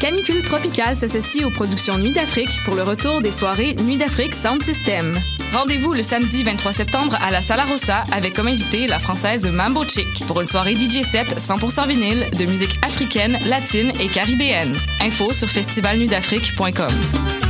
Canicule Tropicale s'associe aux productions Nuit d'Afrique pour le retour des soirées Nuit d'Afrique Sound System. Rendez-vous le samedi 23 septembre à la Sala Rossa avec comme invité la française Mambo Chick pour une soirée DJ set 100% vinyle de musique africaine, latine et caribéenne. Info sur festivalnuitdafrique.com.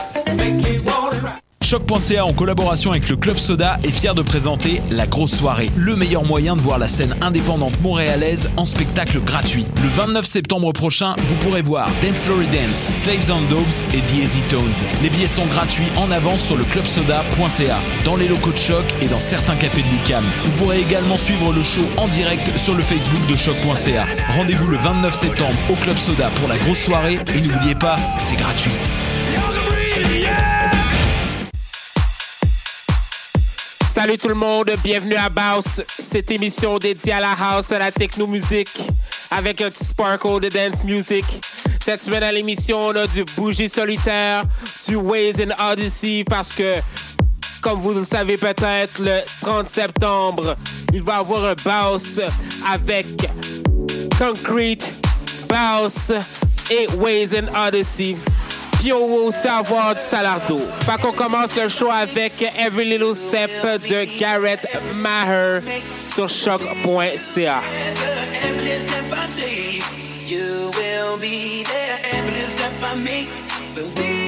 Choc.ca en collaboration avec le Club Soda est fier de présenter La Grosse Soirée, le meilleur moyen de voir la scène indépendante montréalaise en spectacle gratuit. Le 29 septembre prochain, vous pourrez voir Dance Lory Dance, Slaves and Dogs et The Tones. Les billets sont gratuits en avance sur le clubsoda.ca, dans les locaux de Choc et dans certains cafés de Lucam. Vous pourrez également suivre le show en direct sur le Facebook de Choc.ca. Rendez-vous le 29 septembre au Club Soda pour la grosse soirée et n'oubliez pas, c'est gratuit. Salut tout le monde, bienvenue à Baus, cette émission dédiée à la house, à la techno-musique, avec un petit sparkle de dance music. Cette semaine à l'émission, on a du bougie solitaire, du Ways and Odyssey, parce que, comme vous le savez peut-être, le 30 septembre, il va y avoir un Baus avec Concrete, Baus et Ways and Odyssey. Puis on va aussi avoir du Salardo. Fait qu'on commence le show avec Every Little Step de Garrett Maher sur choc.ca. You will be there every step I make.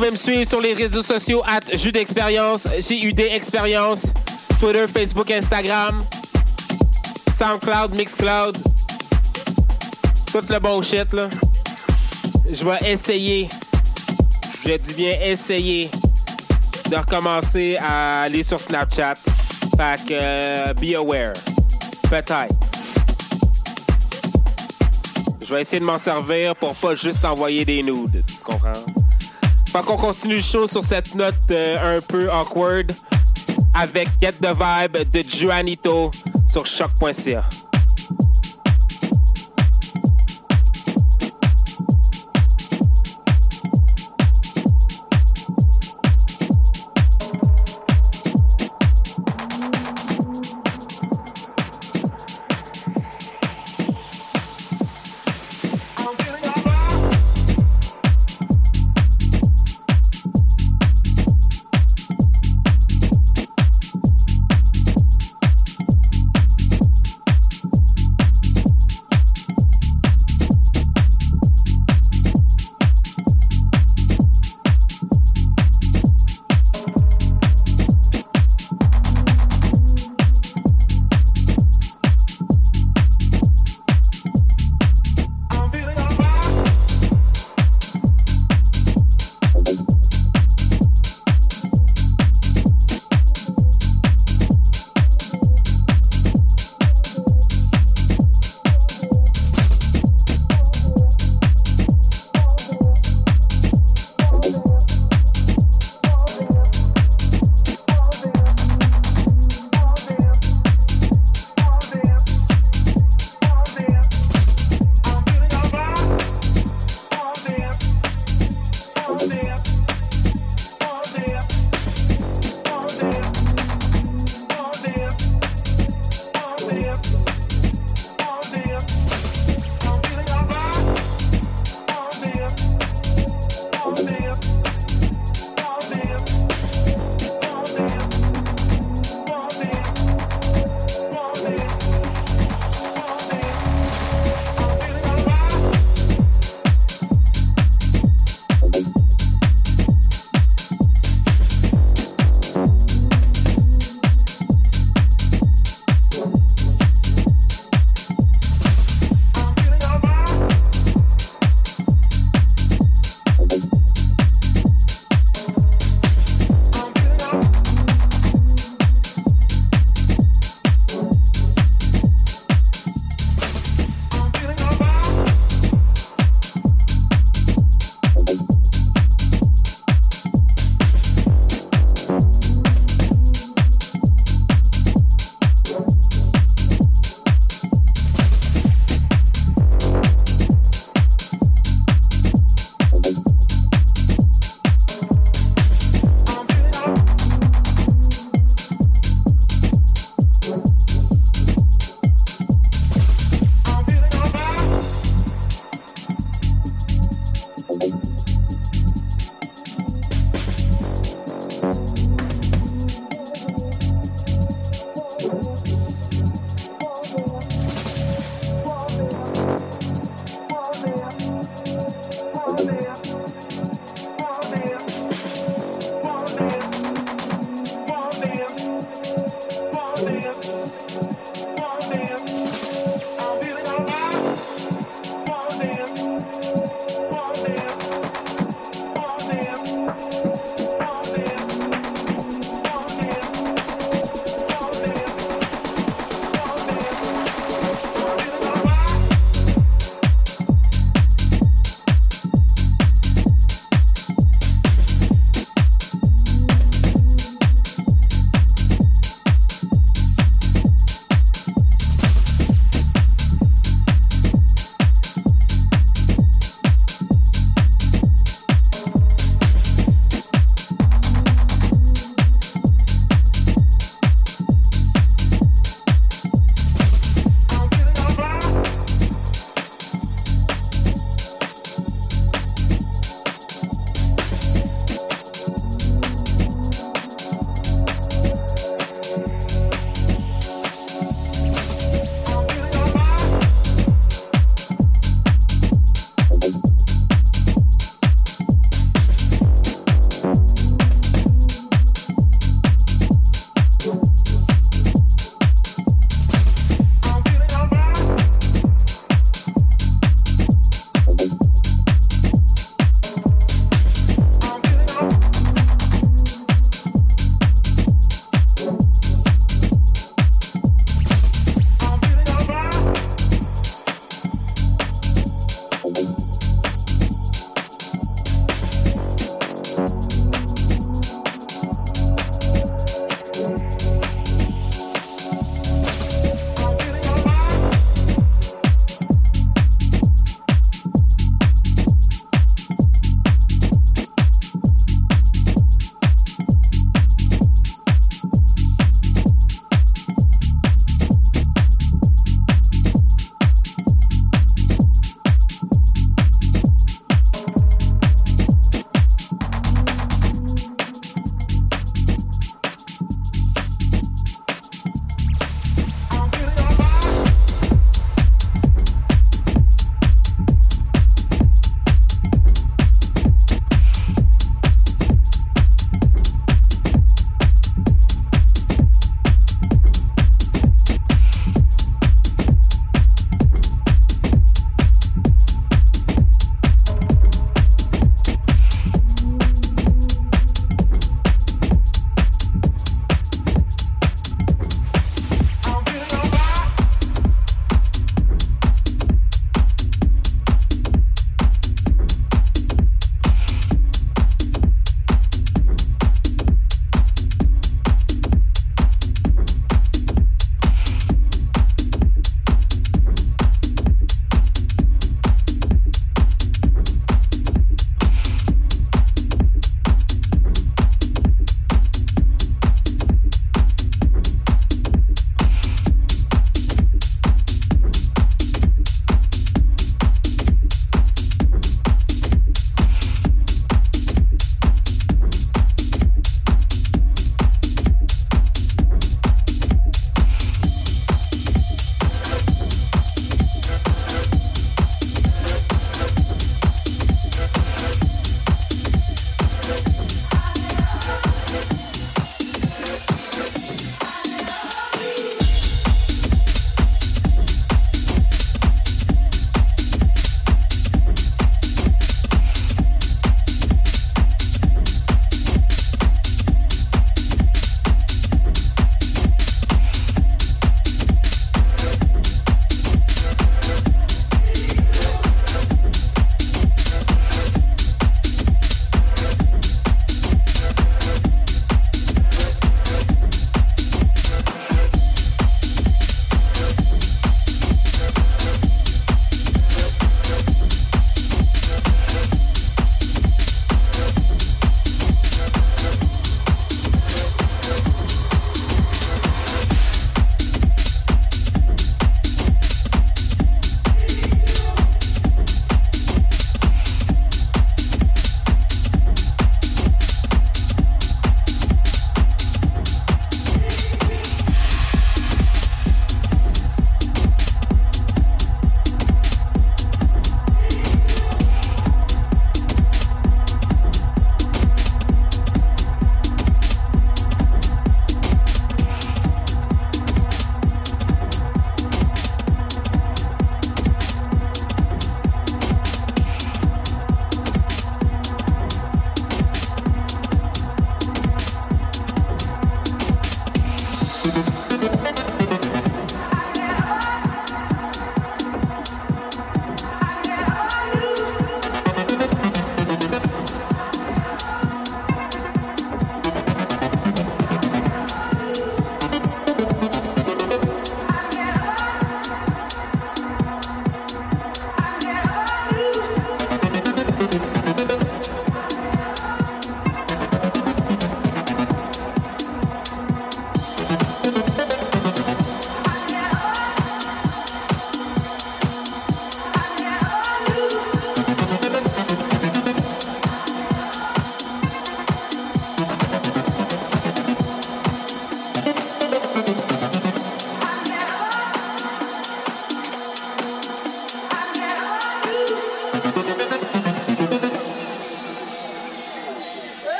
Pouvez me suivre sur les réseaux sociaux at Jus d'expérience, J-U-D expérience, Twitter, Facebook, Instagram, SoundCloud, Mixcloud, tout le bon shit là. Je vais essayer, je dis bien essayer de recommencer à aller sur Snapchat. Fait que be aware. Peut-être. Je vais essayer de m'en servir pour pas juste envoyer des nudes. Fait qu'on continue le show sur cette note euh, un peu awkward avec Get the Vibe de Juanito sur choc.ca.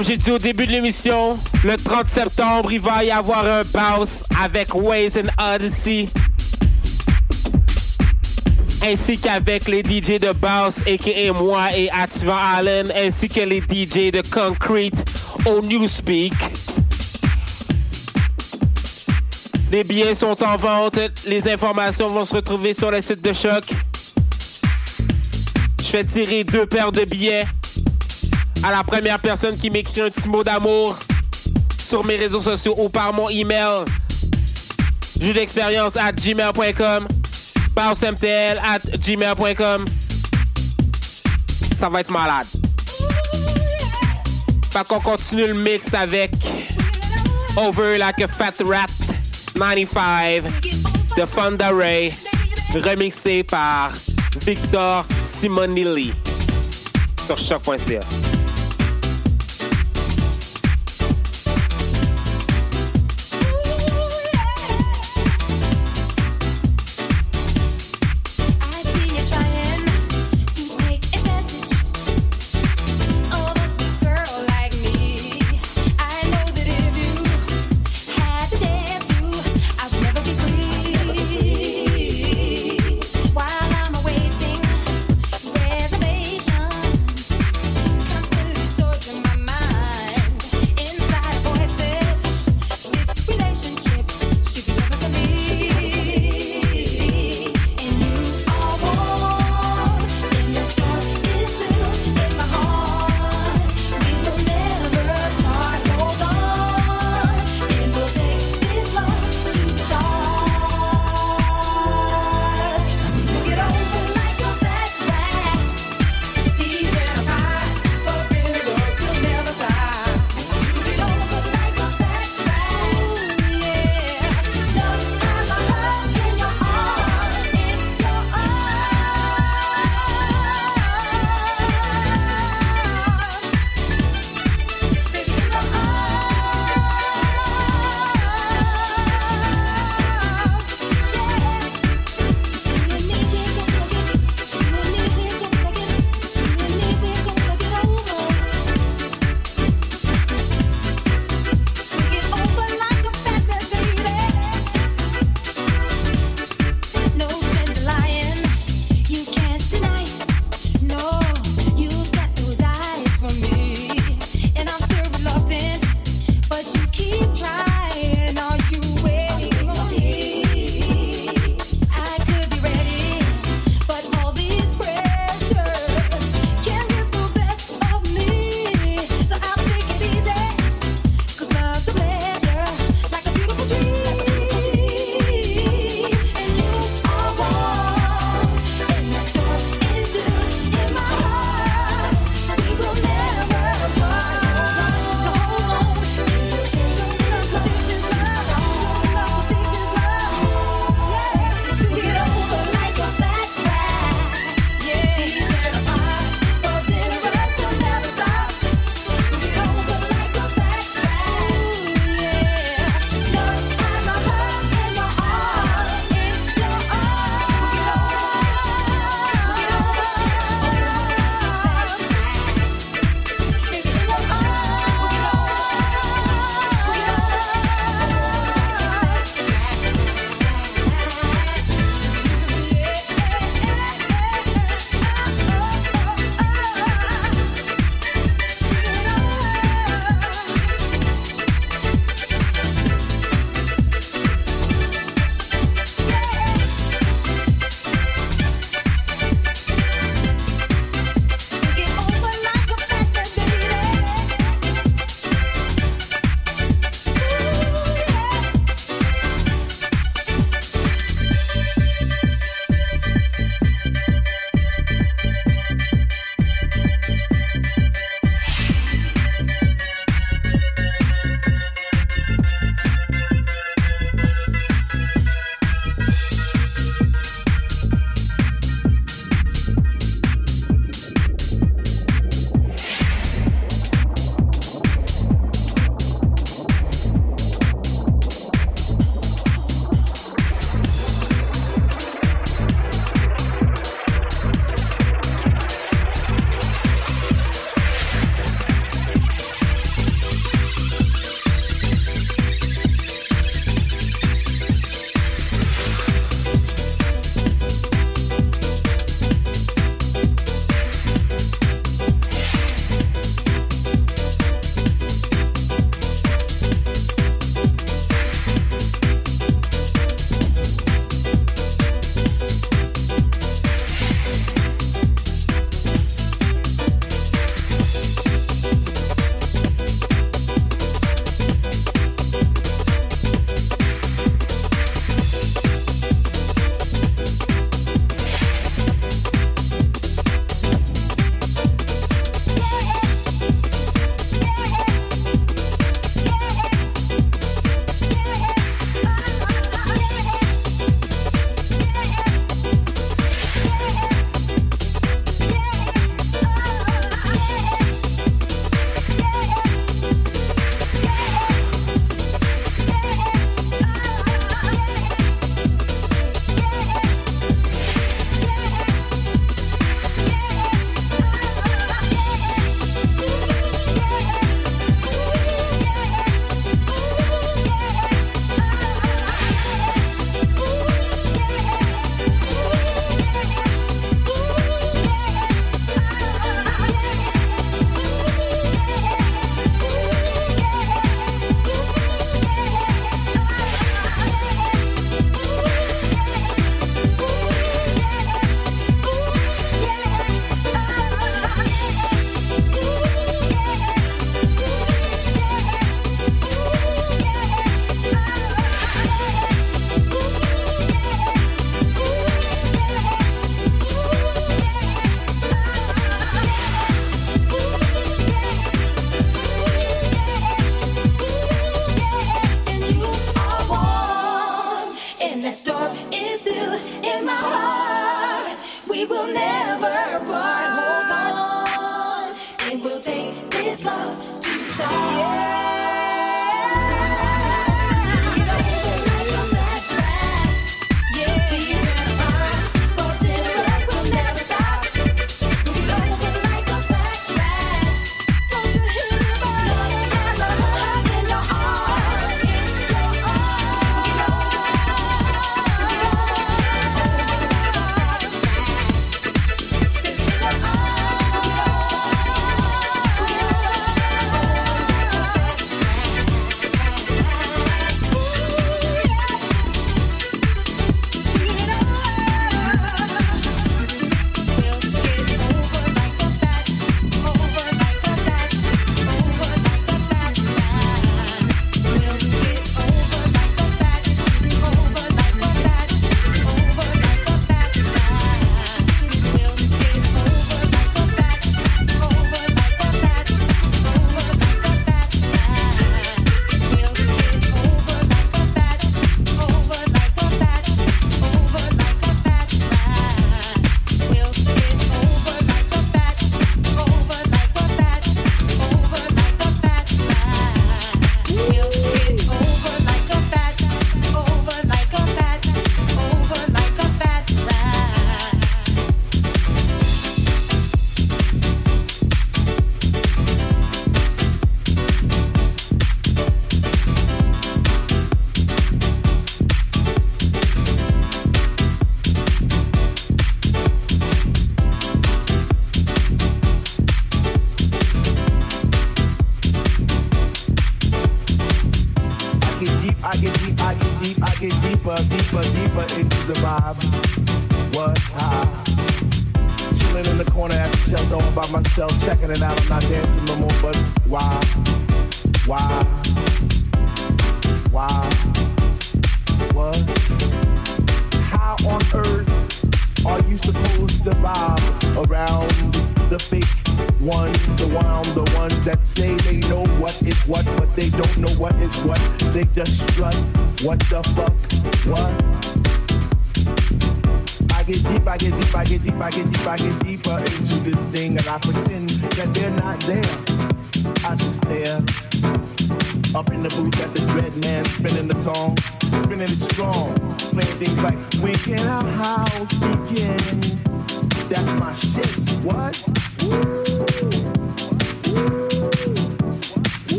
Comme j'ai dit au début de l'émission, le 30 septembre, il va y avoir un bounce avec Waze and Odyssey. Ainsi qu'avec les DJ de Bounce, a.k.a. moi et Ativan Allen, ainsi que les DJ de Concrete au Newspeak. Les billets sont en vente. Les informations vont se retrouver sur le site de Choc. Je vais tirer deux paires de billets à la première personne qui m'écrit un petit mot d'amour sur mes réseaux sociaux ou par mon email. Jeu d'expérience at gmail.com. mtl at gmail.com. Ça va être malade. Fait qu'on continue le mix avec Over Like a Fat Rat 95 de Fonda Ray, remixé par Victor Simonilli sur choc.ca.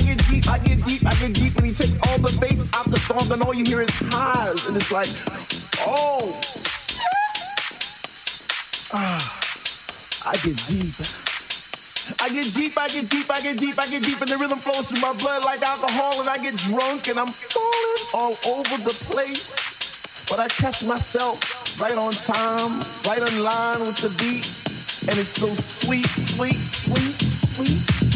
I get deep, I get deep, I get deep, and he takes all the bass out the song, and all you hear is highs, and it's like, oh, ah, I get deep. I get deep, I get deep, I get deep, I get deep, and the rhythm flows through my blood like alcohol, and I get drunk, and I'm falling all over the place. But I catch myself right on time, right in line with the beat, and it's so sweet, sweet, sweet, sweet.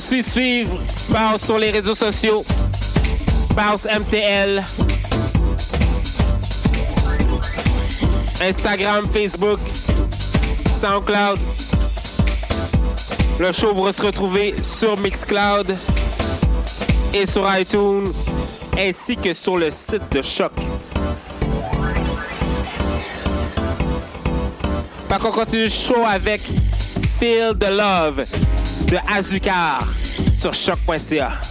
Suivre Bounce sur les réseaux sociaux. Bounce MTL. Instagram, Facebook, SoundCloud. Le show va se retrouver sur Mixcloud et sur iTunes, ainsi que sur le site de Choc. Fait qu'on continue le show avec Feel the Love de Azucar sur choc.ca.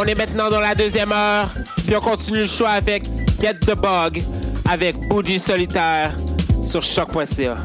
On est maintenant dans la deuxième heure, puis on continue le choix avec Get the Bug avec Bougie Solitaire sur choc.ca.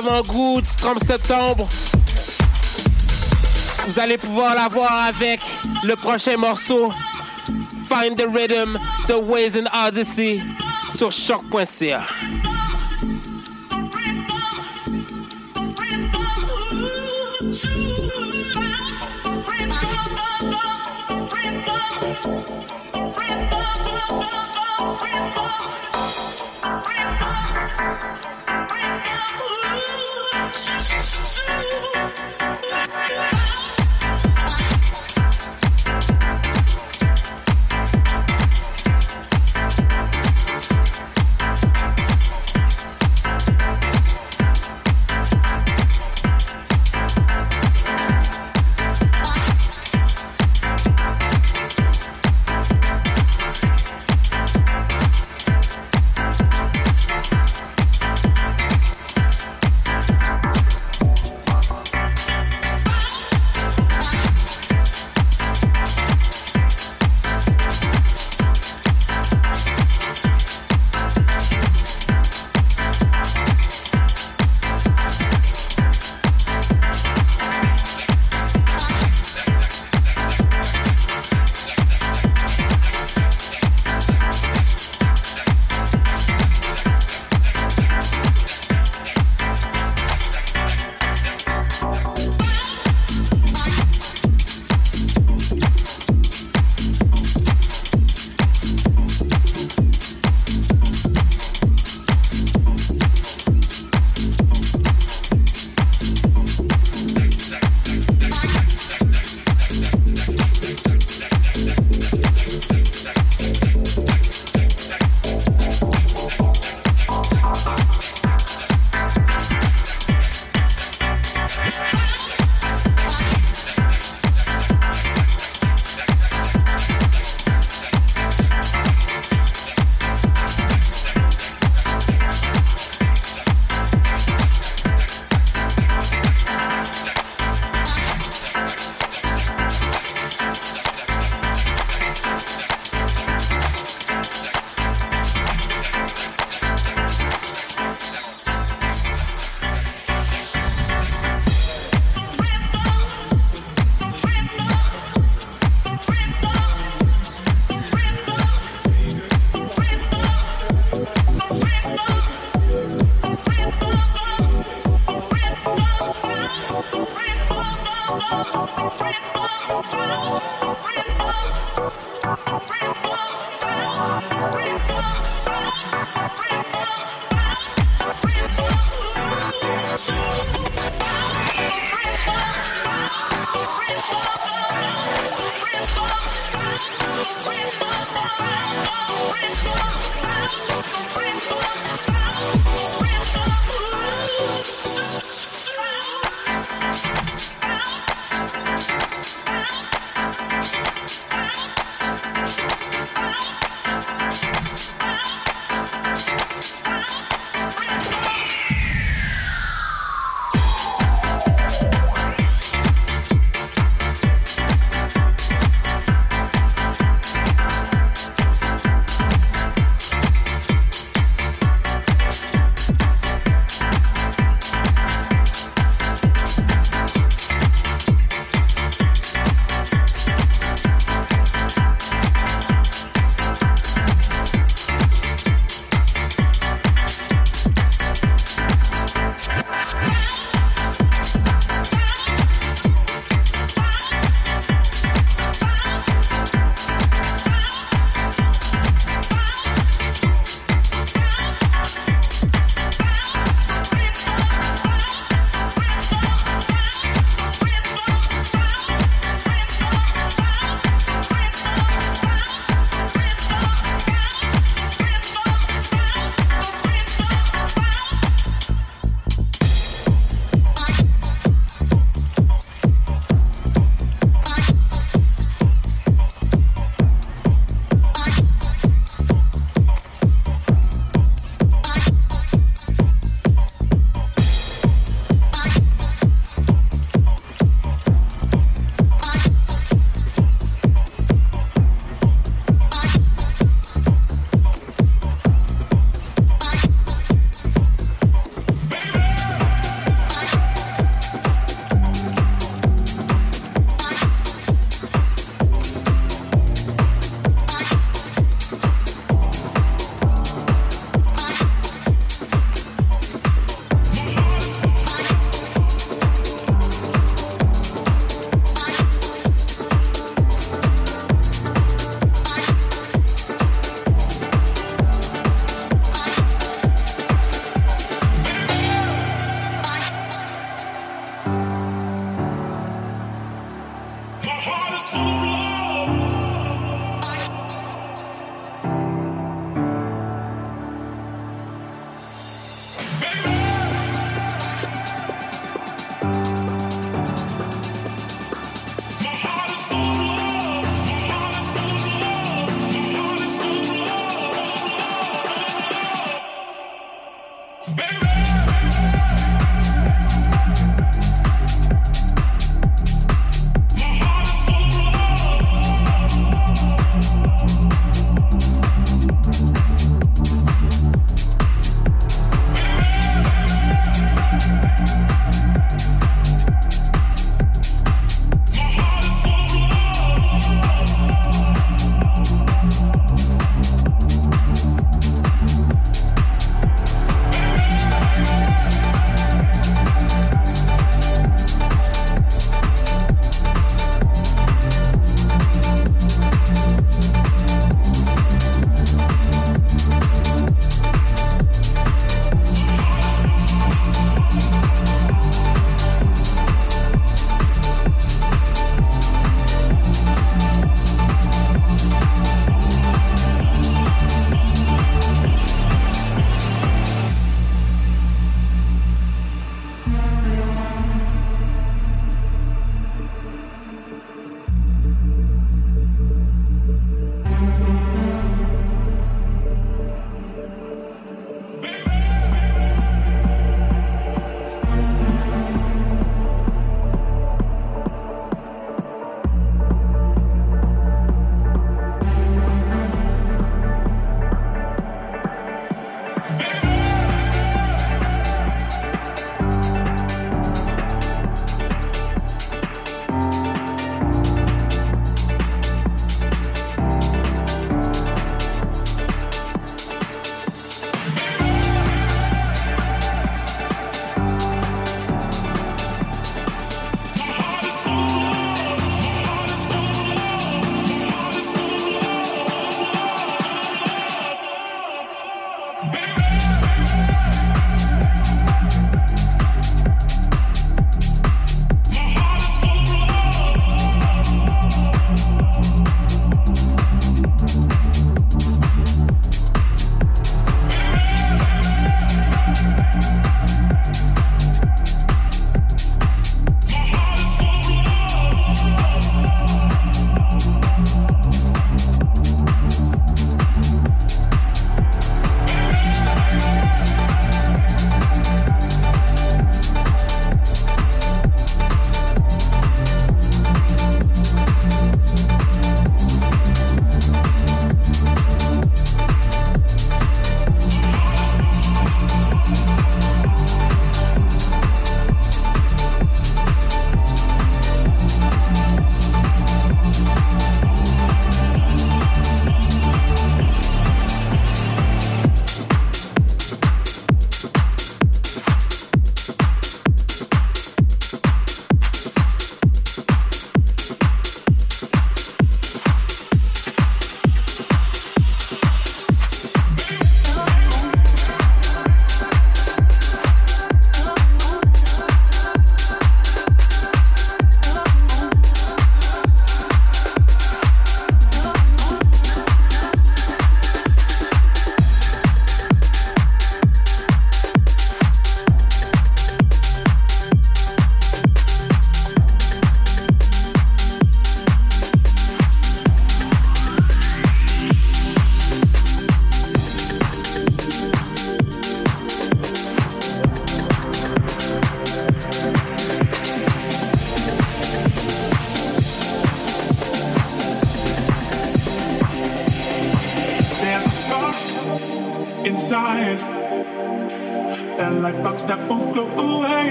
avant-goût du 30 septembre, vous allez pouvoir l'avoir avec le prochain morceau Find the Rhythm, The Ways in Odyssey sur choc.ca.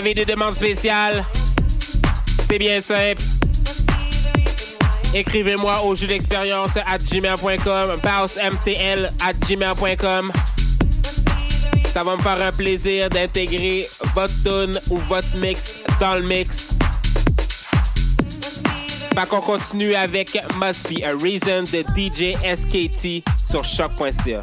avez des demandes spéciales, c'est bien simple. Écrivez-moi au jeu d'expérience at gmail.com, mtl at gmail.com. Ça va me faire un plaisir d'intégrer votre tune ou votre mix dans le mix. Fait qu'on continue avec Must Be a Reason de DJ SKT sur choc.ca.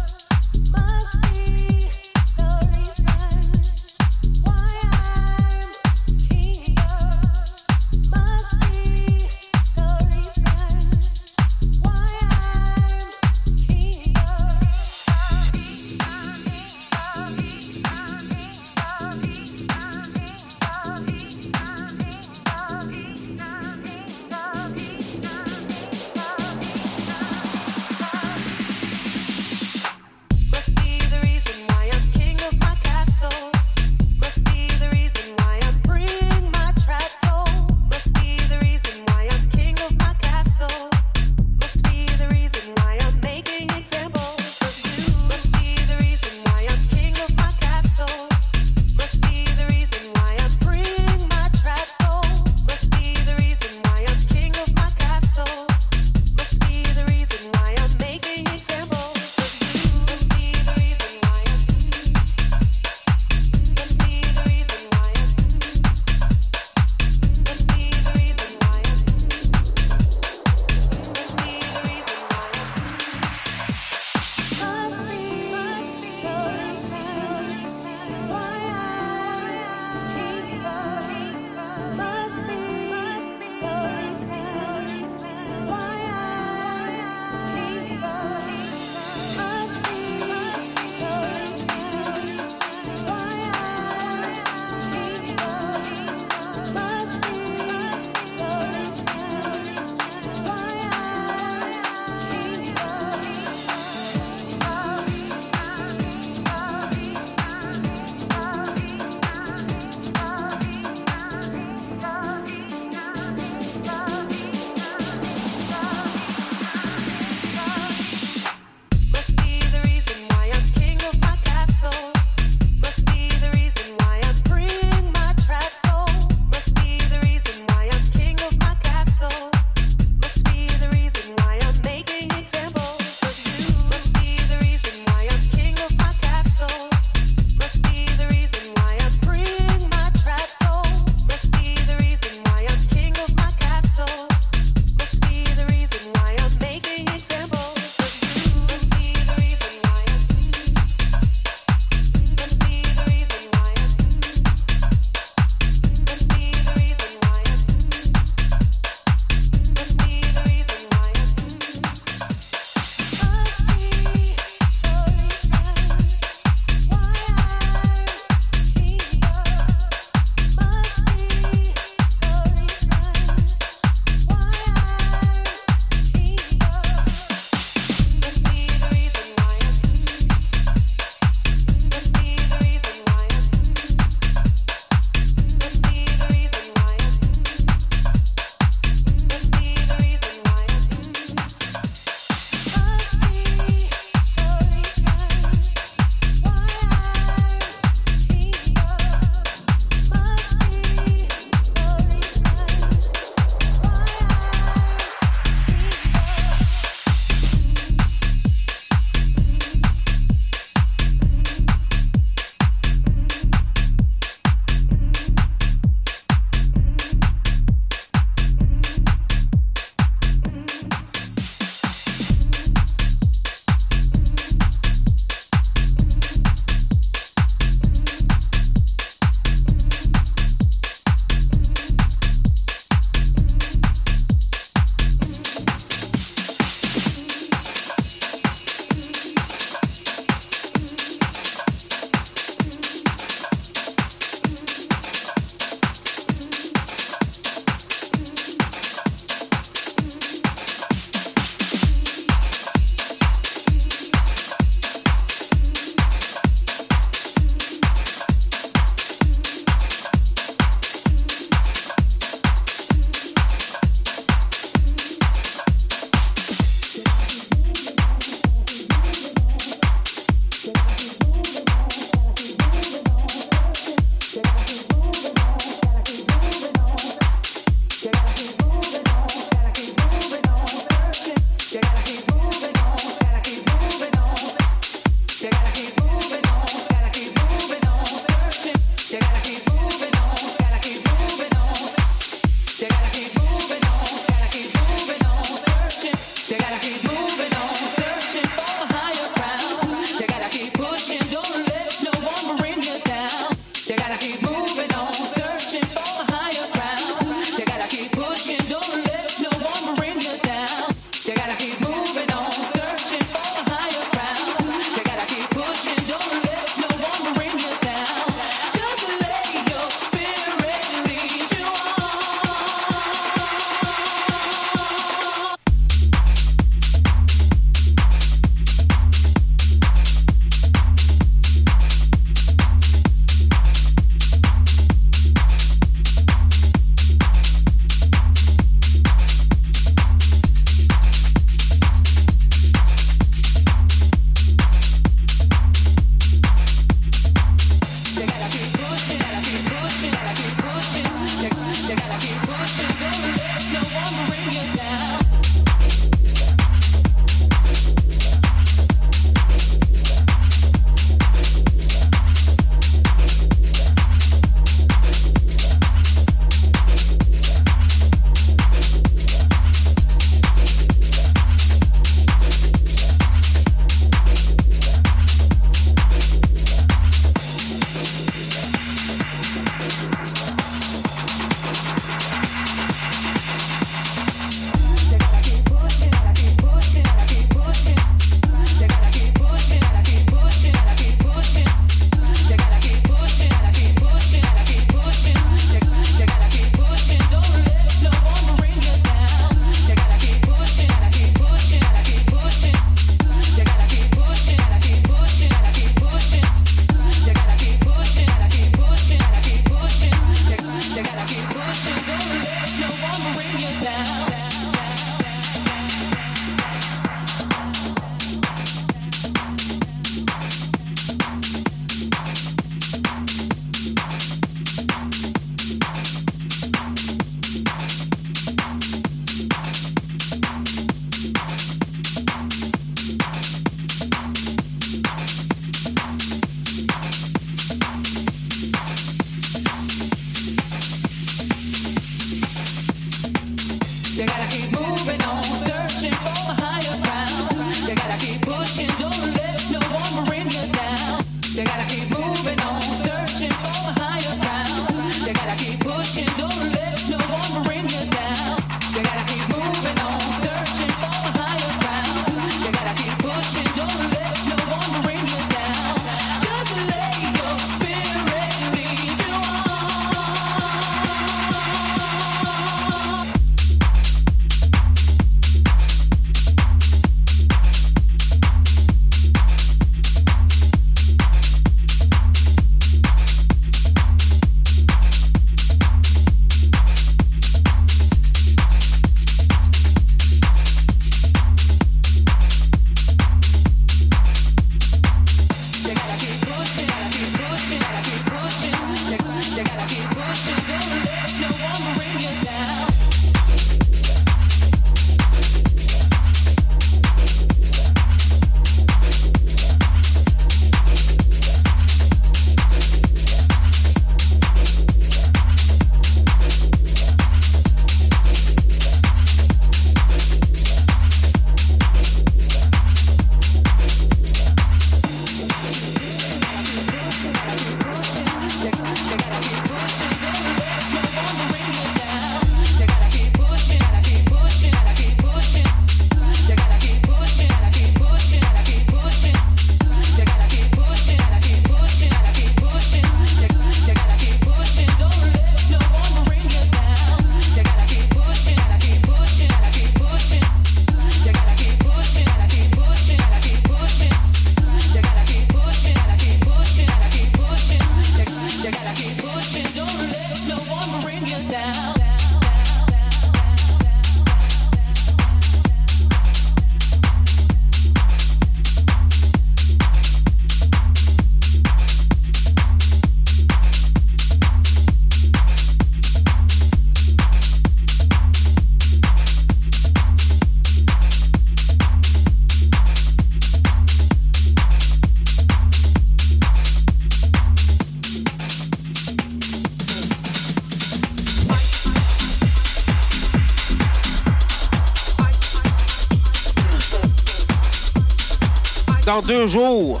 Dans deux jours,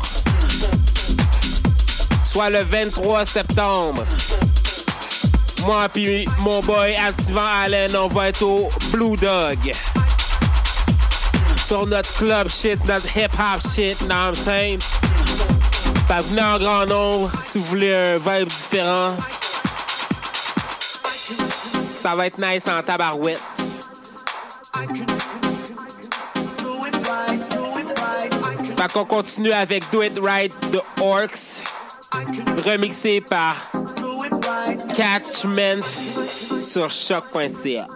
soit le 23 septembre, moi puis mon boy Activant Allen, on va être au Blue Dog. Sur notre club shit, notre hip-hop shit, I'm saying? Fait venez en grand nombre si vous voulez un vibe différent. Ça va être nice en tabarouette. Fait qu'on continue avec Do It Right de Orcs, remixé par Catchment sur choc.ca.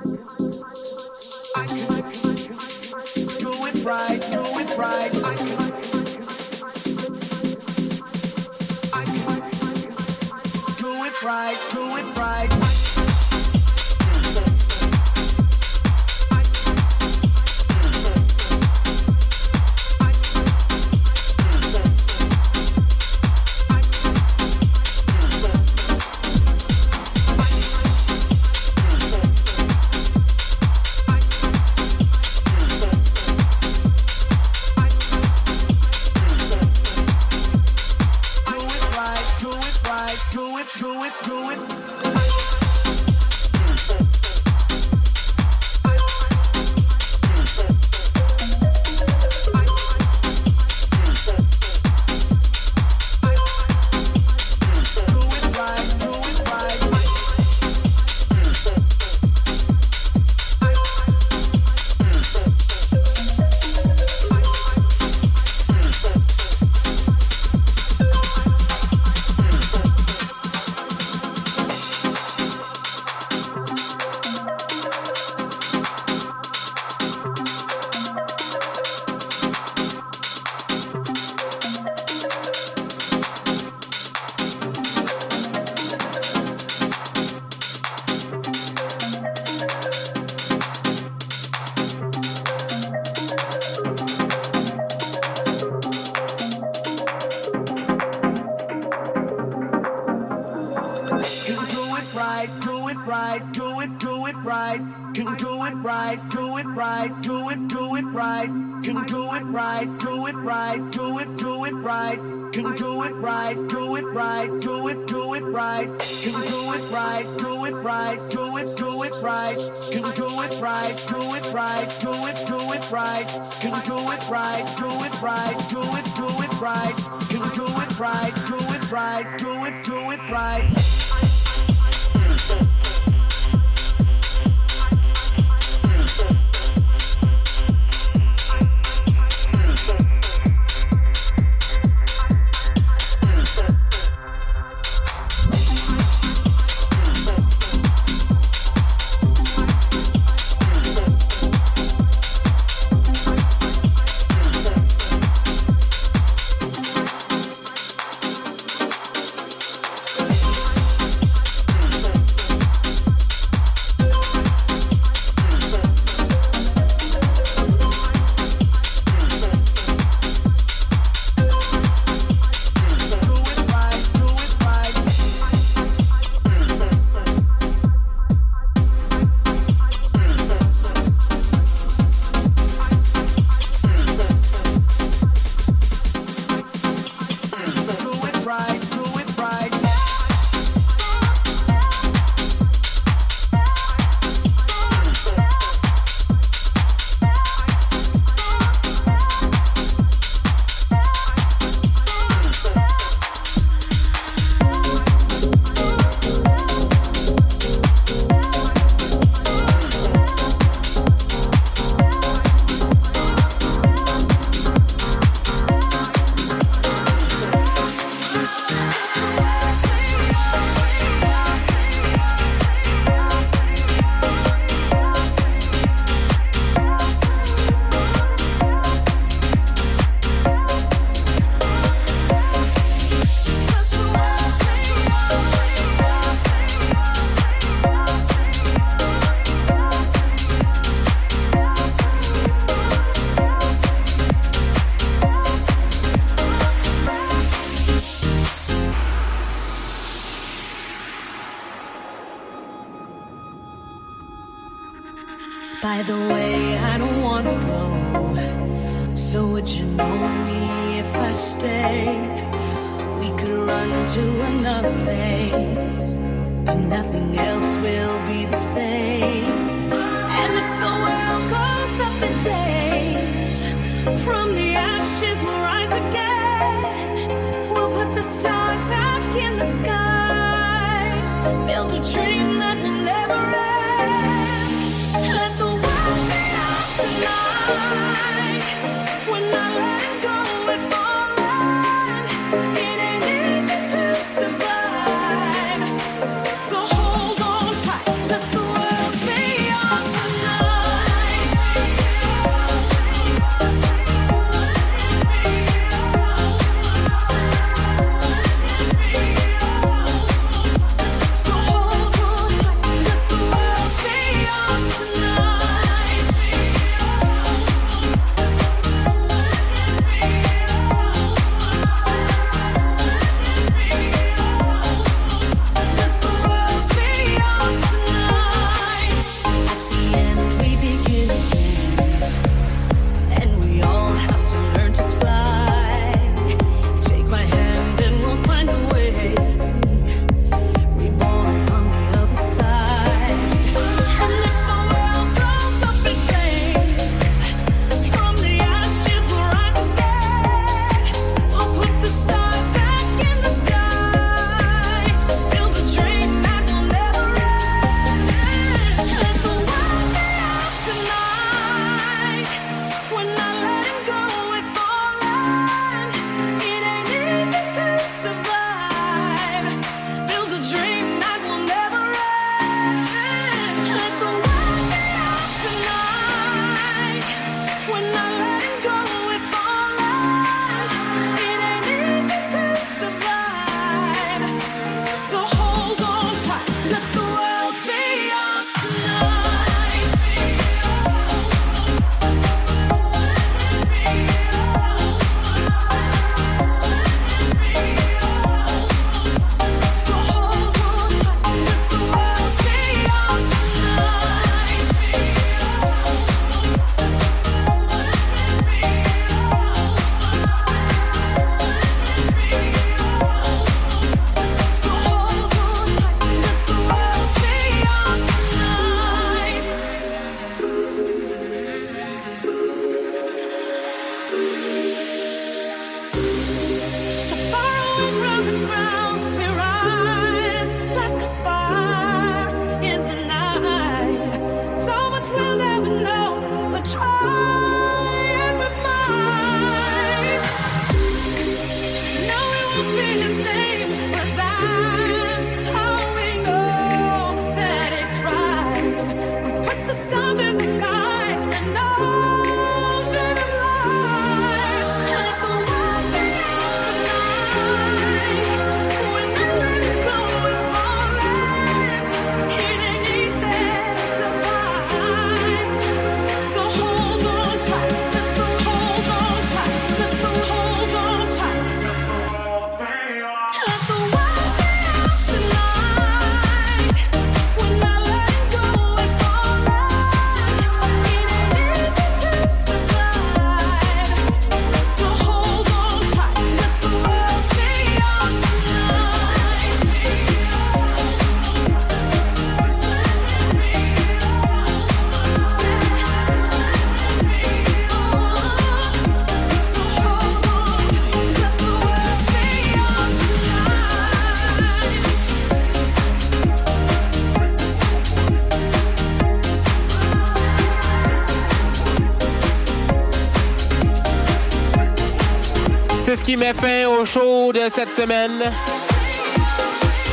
qui met fin au show de cette semaine.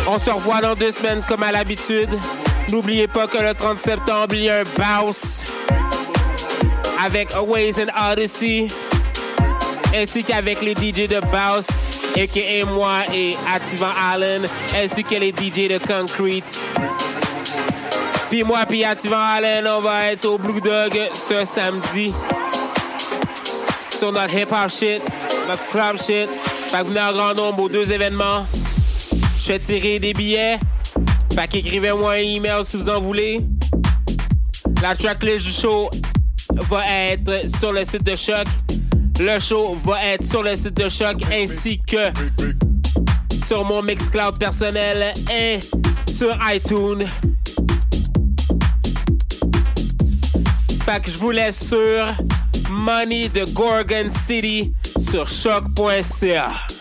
On se revoit dans deux semaines comme à l'habitude. N'oubliez pas que le 30 septembre, il y a un bounce avec Aways and Odyssey, ainsi qu'avec les DJ de Bounce, a.k.a. moi et Activant Allen, ainsi que les DJ de Concrete. Puis moi, puis Activant Allen, on va être au Blue Dog ce samedi. Sur notre hip-hop shit le crowd shit. Fait que venez en grand nombre aux deux événements. Je fais tirer des billets. Fait qu'écrivez-moi un email si vous en voulez. La tracklist du show va être sur le site de Choc. Le show va être sur le site de Choc ainsi que sur mon Mixcloud personnel et sur iTunes. Fait que je vous laisse sur Money de Gorgon City sur choc.ca.